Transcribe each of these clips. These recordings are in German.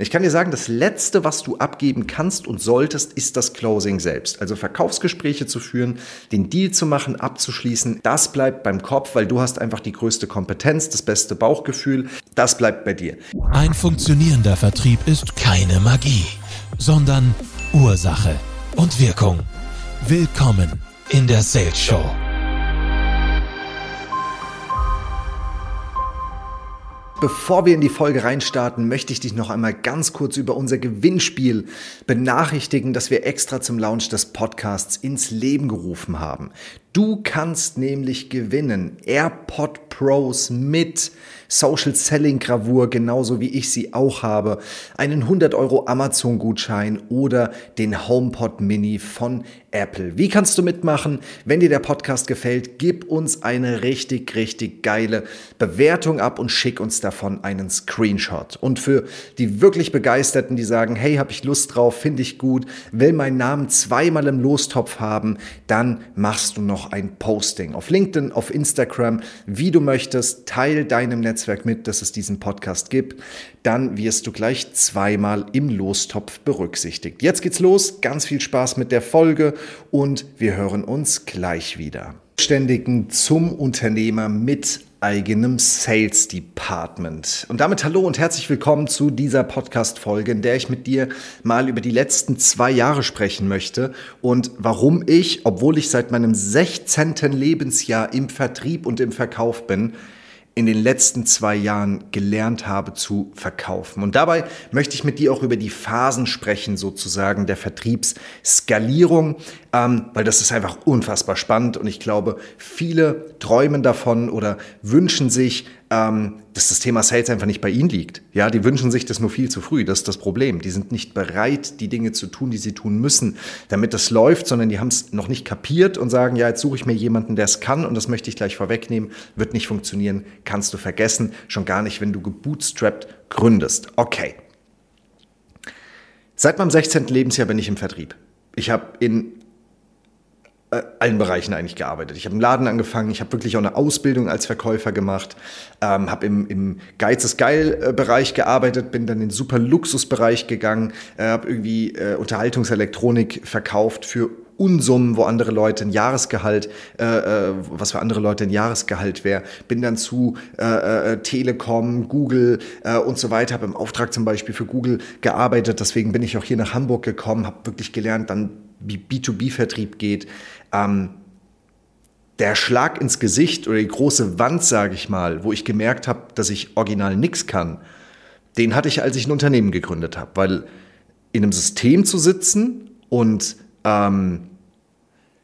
Ich kann dir sagen, das Letzte, was du abgeben kannst und solltest, ist das Closing selbst. Also Verkaufsgespräche zu führen, den Deal zu machen, abzuschließen, das bleibt beim Kopf, weil du hast einfach die größte Kompetenz, das beste Bauchgefühl. Das bleibt bei dir. Ein funktionierender Vertrieb ist keine Magie, sondern Ursache und Wirkung. Willkommen in der Sales Show. Bevor wir in die Folge reinstarten, möchte ich dich noch einmal ganz kurz über unser Gewinnspiel benachrichtigen, das wir extra zum Launch des Podcasts ins Leben gerufen haben. Du kannst nämlich gewinnen AirPod Pros mit Social Selling Gravur, genauso wie ich sie auch habe, einen 100 Euro Amazon Gutschein oder den HomePod Mini von Apple. Wie kannst du mitmachen? Wenn dir der Podcast gefällt, gib uns eine richtig, richtig geile Bewertung ab und schick uns davon einen Screenshot. Und für die wirklich Begeisterten, die sagen, hey, habe ich Lust drauf, finde ich gut, will meinen Namen zweimal im Lostopf haben, dann machst du noch ein Posting auf LinkedIn, auf Instagram, wie du möchtest, teil deinem Netz Netzwerk mit, dass es diesen Podcast gibt, dann wirst du gleich zweimal im Lostopf berücksichtigt. Jetzt geht's los, ganz viel Spaß mit der Folge und wir hören uns gleich wieder. Ständigen zum Unternehmer mit eigenem Sales Department. Und damit hallo und herzlich willkommen zu dieser Podcast-Folge, in der ich mit dir mal über die letzten zwei Jahre sprechen möchte und warum ich, obwohl ich seit meinem 16. Lebensjahr im Vertrieb und im Verkauf bin, in den letzten zwei Jahren gelernt habe zu verkaufen. Und dabei möchte ich mit dir auch über die Phasen sprechen, sozusagen der Vertriebsskalierung, ähm, weil das ist einfach unfassbar spannend und ich glaube, viele träumen davon oder wünschen sich, ähm, dass das Thema Sales einfach nicht bei ihnen liegt. Ja, die wünschen sich das nur viel zu früh. Das ist das Problem. Die sind nicht bereit, die Dinge zu tun, die sie tun müssen, damit das läuft, sondern die haben es noch nicht kapiert und sagen, ja, jetzt suche ich mir jemanden, der es kann und das möchte ich gleich vorwegnehmen. Wird nicht funktionieren, kannst du vergessen. Schon gar nicht, wenn du gebootstrapped gründest. Okay. Seit meinem 16. Lebensjahr bin ich im Vertrieb. Ich habe in allen Bereichen eigentlich gearbeitet. Ich habe im Laden angefangen, ich habe wirklich auch eine Ausbildung als Verkäufer gemacht, ähm, habe im, im Geiz ist geil Bereich gearbeitet, bin dann in den super Luxusbereich gegangen, äh, habe irgendwie äh, Unterhaltungselektronik verkauft für Unsummen, wo andere Leute ein Jahresgehalt, äh, äh was für andere Leute ein Jahresgehalt wäre. Bin dann zu äh, äh, Telekom, Google äh, und so weiter, habe im Auftrag zum Beispiel für Google gearbeitet. Deswegen bin ich auch hier nach Hamburg gekommen, habe wirklich gelernt, dann B2B-Vertrieb geht, ähm, der Schlag ins Gesicht oder die große Wand, sage ich mal, wo ich gemerkt habe, dass ich original nichts kann, den hatte ich, als ich ein Unternehmen gegründet habe. Weil in einem System zu sitzen und ähm,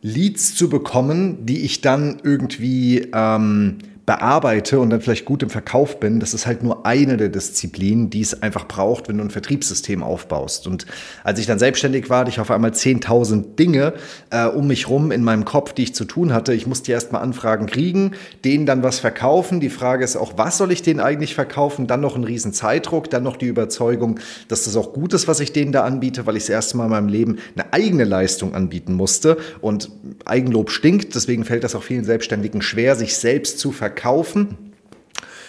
Leads zu bekommen, die ich dann irgendwie ähm, bearbeite und dann vielleicht gut im Verkauf bin, das ist halt nur eine der Disziplinen, die es einfach braucht, wenn du ein Vertriebssystem aufbaust. Und als ich dann selbstständig war, hatte ich auf einmal 10.000 Dinge äh, um mich rum in meinem Kopf, die ich zu tun hatte. Ich musste erst mal Anfragen kriegen, denen dann was verkaufen. Die Frage ist auch, was soll ich denen eigentlich verkaufen? Dann noch ein riesen Zeitdruck, dann noch die Überzeugung, dass das auch gut ist, was ich denen da anbiete, weil ich das erste Mal in meinem Leben eine eigene Leistung anbieten musste. Und Eigenlob stinkt, deswegen fällt das auch vielen Selbstständigen schwer, sich selbst zu verkaufen verkaufen.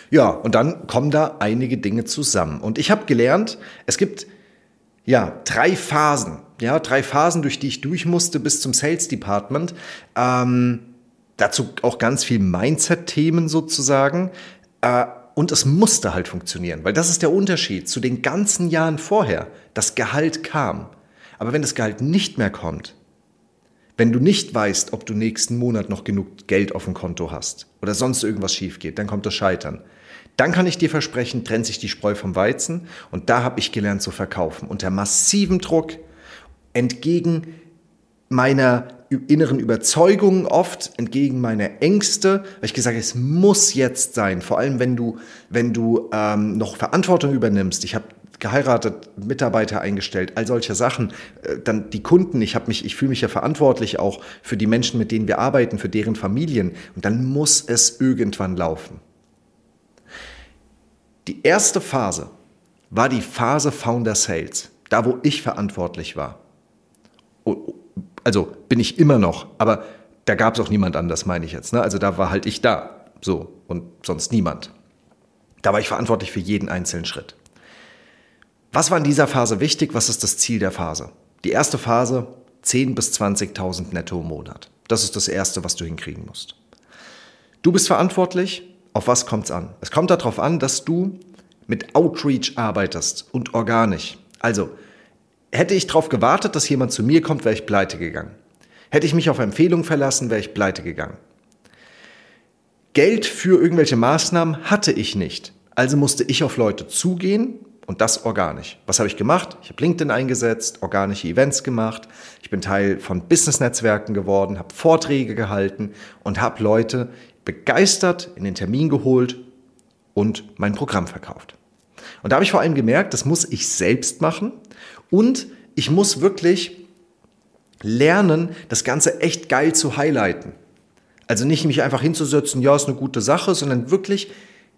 Ja, und dann kommen da einige Dinge zusammen. Und ich habe gelernt, es gibt ja drei Phasen, ja drei Phasen, durch die ich durch musste bis zum Sales Department. Ähm, dazu auch ganz viel Mindset-Themen sozusagen. Äh, und es musste halt funktionieren, weil das ist der Unterschied zu den ganzen Jahren vorher. Das Gehalt kam. Aber wenn das Gehalt nicht mehr kommt, wenn du nicht weißt, ob du nächsten Monat noch genug Geld auf dem Konto hast oder sonst irgendwas schief geht, dann kommt das Scheitern. Dann kann ich dir versprechen, trennt sich die Spreu vom Weizen und da habe ich gelernt zu verkaufen. Unter massivem Druck, entgegen meiner inneren Überzeugungen oft, entgegen meiner Ängste, weil ich gesagt habe, es muss jetzt sein. Vor allem, wenn du, wenn du ähm, noch Verantwortung übernimmst. Ich habe geheiratet, Mitarbeiter eingestellt, all solche Sachen. Äh, dann die Kunden, ich habe mich, ich fühle mich ja verantwortlich auch für die Menschen, mit denen wir arbeiten, für deren Familien. Und dann muss es irgendwann laufen. Die erste Phase war die Phase Founder Sales, da wo ich verantwortlich war. Also bin ich immer noch, aber da gab es auch niemand anders, meine ich jetzt. Ne? Also da war halt ich da, so und sonst niemand. Da war ich verantwortlich für jeden einzelnen Schritt. Was war in dieser Phase wichtig? Was ist das Ziel der Phase? Die erste Phase, 10.000 bis 20.000 netto im Monat. Das ist das Erste, was du hinkriegen musst. Du bist verantwortlich. Auf was kommt es an? Es kommt darauf an, dass du mit Outreach arbeitest und organisch. Also, hätte ich darauf gewartet, dass jemand zu mir kommt, wäre ich pleite gegangen. Hätte ich mich auf Empfehlungen verlassen, wäre ich pleite gegangen. Geld für irgendwelche Maßnahmen hatte ich nicht. Also musste ich auf Leute zugehen und das organisch. Was habe ich gemacht? Ich habe LinkedIn eingesetzt, organische Events gemacht. Ich bin Teil von Business-Netzwerken geworden, habe Vorträge gehalten und habe Leute begeistert in den Termin geholt und mein Programm verkauft. Und da habe ich vor allem gemerkt, das muss ich selbst machen und ich muss wirklich lernen, das Ganze echt geil zu highlighten. Also nicht mich einfach hinzusetzen, ja, ist eine gute Sache, sondern wirklich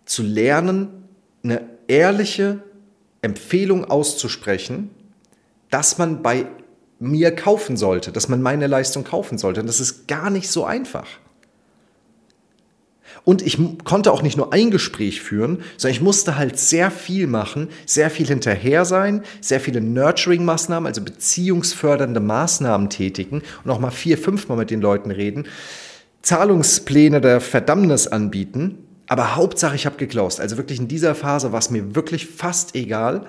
zu lernen, eine ehrliche Empfehlung auszusprechen, dass man bei mir kaufen sollte, dass man meine Leistung kaufen sollte. Und das ist gar nicht so einfach. Und ich konnte auch nicht nur ein Gespräch führen, sondern ich musste halt sehr viel machen, sehr viel hinterher sein, sehr viele Nurturing-Maßnahmen, also beziehungsfördernde Maßnahmen tätigen und auch mal vier, fünfmal mit den Leuten reden, Zahlungspläne der Verdammnis anbieten aber Hauptsache, ich habe geclosed. Also wirklich in dieser Phase war es mir wirklich fast egal.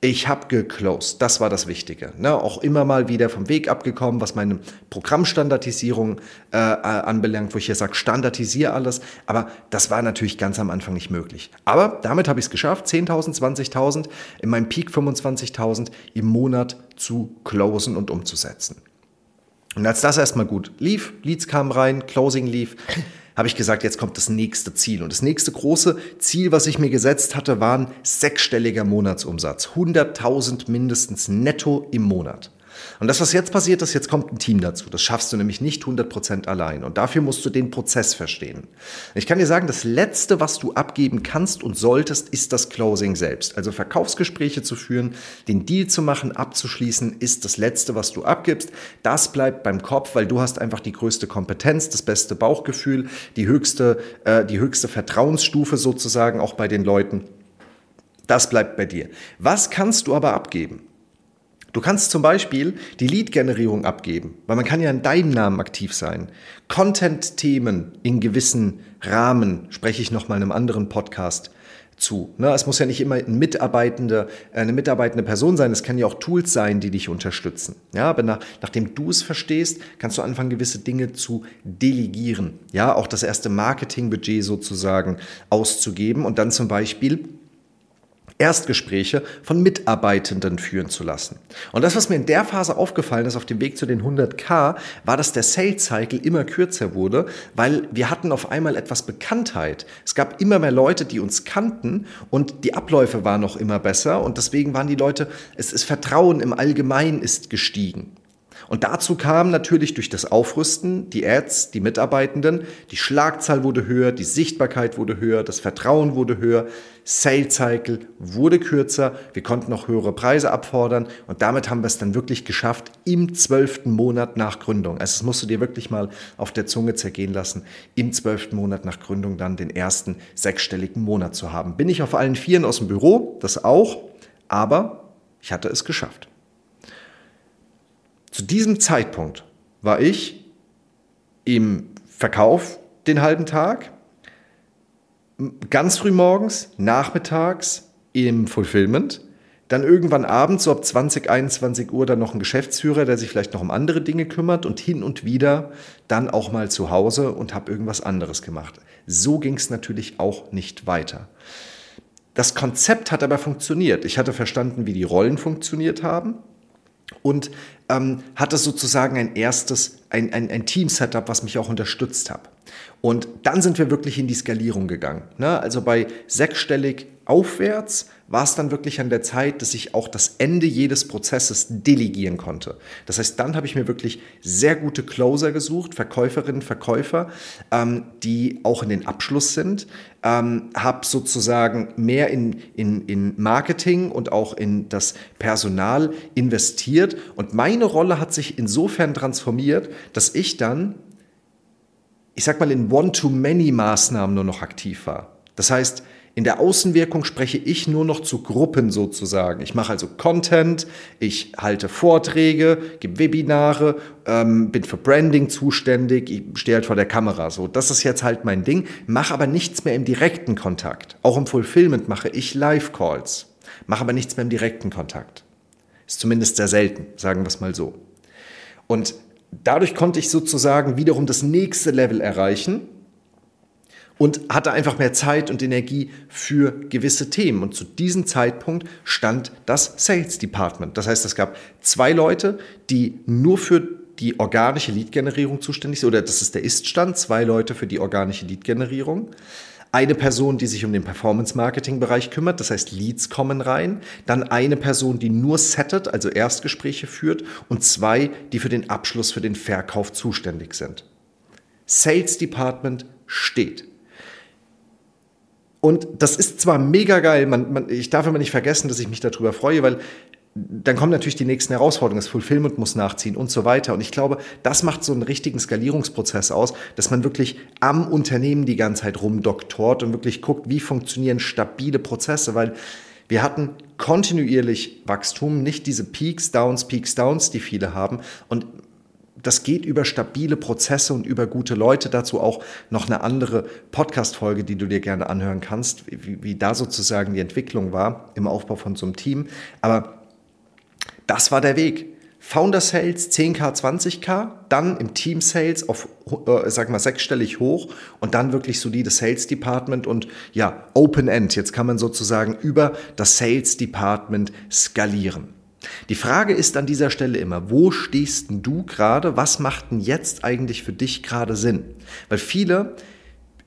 Ich habe geclosed. Das war das Wichtige. Ne? Auch immer mal wieder vom Weg abgekommen, was meine Programmstandardisierung äh, äh anbelangt, wo ich ja sage, standardisiere alles. Aber das war natürlich ganz am Anfang nicht möglich. Aber damit habe ich es geschafft, 10.000, 20.000, in meinem Peak 25.000 im Monat zu closen und umzusetzen. Und als das erstmal gut lief, Leads kamen rein, Closing lief, habe ich gesagt, jetzt kommt das nächste Ziel. Und das nächste große Ziel, was ich mir gesetzt hatte, war ein sechsstelliger Monatsumsatz. 100.000 mindestens netto im Monat. Und das, was jetzt passiert ist, jetzt kommt ein Team dazu. Das schaffst du nämlich nicht 100% allein. Und dafür musst du den Prozess verstehen. Ich kann dir sagen, das Letzte, was du abgeben kannst und solltest, ist das Closing selbst. Also Verkaufsgespräche zu führen, den Deal zu machen, abzuschließen, ist das Letzte, was du abgibst. Das bleibt beim Kopf, weil du hast einfach die größte Kompetenz, das beste Bauchgefühl, die höchste, äh, die höchste Vertrauensstufe sozusagen auch bei den Leuten. Das bleibt bei dir. Was kannst du aber abgeben? Du kannst zum Beispiel die Lead-Generierung abgeben, weil man kann ja in deinem Namen aktiv sein. Content-Themen in gewissen Rahmen spreche ich nochmal in einem anderen Podcast zu. Ne, es muss ja nicht immer ein Mitarbeitende, eine mitarbeitende Person sein, es kann ja auch Tools sein, die dich unterstützen. Ja, aber nach, nachdem du es verstehst, kannst du anfangen, gewisse Dinge zu delegieren. Ja, auch das erste Marketingbudget sozusagen auszugeben und dann zum Beispiel Erstgespräche von Mitarbeitenden führen zu lassen. Und das, was mir in der Phase aufgefallen ist auf dem Weg zu den 100k, war, dass der Sales Cycle immer kürzer wurde, weil wir hatten auf einmal etwas Bekanntheit. Es gab immer mehr Leute, die uns kannten und die Abläufe waren noch immer besser und deswegen waren die Leute, es ist Vertrauen im Allgemeinen ist gestiegen. Und dazu kam natürlich durch das Aufrüsten die Ads, die Mitarbeitenden, die Schlagzahl wurde höher, die Sichtbarkeit wurde höher, das Vertrauen wurde höher, Sales Cycle wurde kürzer, wir konnten noch höhere Preise abfordern und damit haben wir es dann wirklich geschafft im zwölften Monat nach Gründung. Also das musst du dir wirklich mal auf der Zunge zergehen lassen, im zwölften Monat nach Gründung dann den ersten sechsstelligen Monat zu haben. Bin ich auf allen Vieren aus dem Büro, das auch, aber ich hatte es geschafft. Zu diesem Zeitpunkt war ich im Verkauf den halben Tag, ganz früh morgens, nachmittags im Fulfillment, dann irgendwann abends, so ab 20, 21 Uhr, dann noch ein Geschäftsführer, der sich vielleicht noch um andere Dinge kümmert und hin und wieder dann auch mal zu Hause und habe irgendwas anderes gemacht. So ging es natürlich auch nicht weiter. Das Konzept hat aber funktioniert. Ich hatte verstanden, wie die Rollen funktioniert haben und ähm, hatte sozusagen ein erstes, ein, ein, ein Team-Setup, was mich auch unterstützt hat. Und dann sind wir wirklich in die Skalierung gegangen. Ne? Also bei sechsstellig aufwärts war es dann wirklich an der Zeit, dass ich auch das Ende jedes Prozesses delegieren konnte. Das heißt, dann habe ich mir wirklich sehr gute Closer gesucht, Verkäuferinnen, Verkäufer, ähm, die auch in den Abschluss sind, ähm, habe sozusagen mehr in, in, in Marketing und auch in das Personal investiert und meine Rolle hat sich insofern transformiert, dass ich dann ich sag mal, in One-to-Many-Maßnahmen nur noch aktiv war. Das heißt, In der Außenwirkung spreche ich nur noch zu Gruppen sozusagen. Ich mache also Content, ich halte Vorträge, gebe Webinare, ähm, bin für Branding zuständig, ich stehe halt vor der Kamera. So, das ist jetzt halt mein Ding, mache aber nichts mehr im direkten Kontakt. Auch im Fulfillment mache ich Live-Calls, mache aber nichts mehr im direkten Kontakt. Ist zumindest sehr selten, sagen wir es mal so. Und dadurch konnte ich sozusagen wiederum das nächste Level erreichen und hatte einfach mehr Zeit und Energie für gewisse Themen. Und zu diesem Zeitpunkt stand das Sales Department. Das heißt, es gab zwei Leute, die nur für die organische Lead-Generierung zuständig sind, oder das ist der Ist-Stand, zwei Leute für die organische Lead-Generierung. Eine Person, die sich um den Performance-Marketing-Bereich kümmert, das heißt Leads kommen rein. Dann eine Person, die nur settet, also Erstgespräche führt. Und zwei, die für den Abschluss, für den Verkauf zuständig sind. Sales Department steht. Und das ist zwar mega geil, man, man, ich darf immer nicht vergessen, dass ich mich darüber freue, weil dann kommen natürlich die nächsten Herausforderungen, das Fulfillment muss nachziehen und so weiter. Und ich glaube, das macht so einen richtigen Skalierungsprozess aus, dass man wirklich am Unternehmen die ganze Zeit rumdoktort und wirklich guckt, wie funktionieren stabile Prozesse, weil wir hatten kontinuierlich Wachstum, nicht diese Peaks, Downs, Peaks, Downs, die viele haben. Und das geht über stabile Prozesse und über gute Leute. Dazu auch noch eine andere Podcast-Folge, die du dir gerne anhören kannst, wie, wie da sozusagen die Entwicklung war im Aufbau von so einem Team. Aber das war der Weg. Founder Sales 10k, 20k, dann im Team Sales auf, äh, sag mal, sechsstellig hoch und dann wirklich solides Sales Department und ja, Open End. Jetzt kann man sozusagen über das Sales Department skalieren. Die Frage ist an dieser Stelle immer, wo stehst denn du gerade? Was macht denn jetzt eigentlich für dich gerade Sinn? Weil viele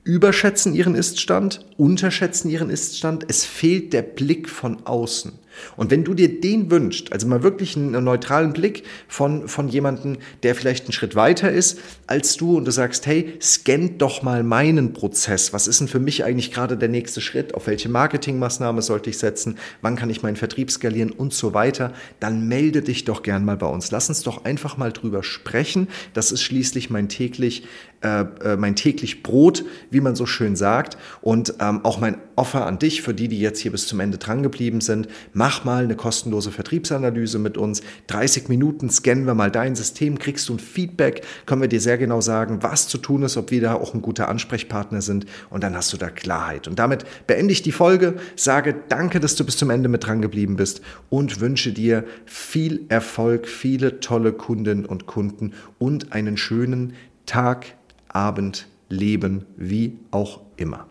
überschätzen ihren Iststand, unterschätzen ihren Iststand. Es fehlt der Blick von außen. Und wenn du dir den wünschst, also mal wirklich einen neutralen Blick von, von jemandem, der vielleicht einen Schritt weiter ist als du und du sagst, hey, scannt doch mal meinen Prozess. Was ist denn für mich eigentlich gerade der nächste Schritt? Auf welche Marketingmaßnahme sollte ich setzen? Wann kann ich meinen Vertrieb skalieren und so weiter? Dann melde dich doch gern mal bei uns. Lass uns doch einfach mal drüber sprechen. Das ist schließlich mein täglich, äh, äh mein täglich Brot, wie man so schön sagt. Und ähm, auch mein Offer an dich, für die, die jetzt hier bis zum Ende dran geblieben sind. Mach mal eine kostenlose Vertriebsanalyse mit uns. 30 Minuten scannen wir mal dein System, kriegst du ein Feedback, können wir dir sehr genau sagen, was zu tun ist, ob wir da auch ein guter Ansprechpartner sind und dann hast du da Klarheit. Und damit beende ich die Folge, sage danke, dass du bis zum Ende mit dran geblieben bist und wünsche dir viel Erfolg, viele tolle Kundinnen und Kunden und einen schönen Tag, Abend, Leben, wie auch immer.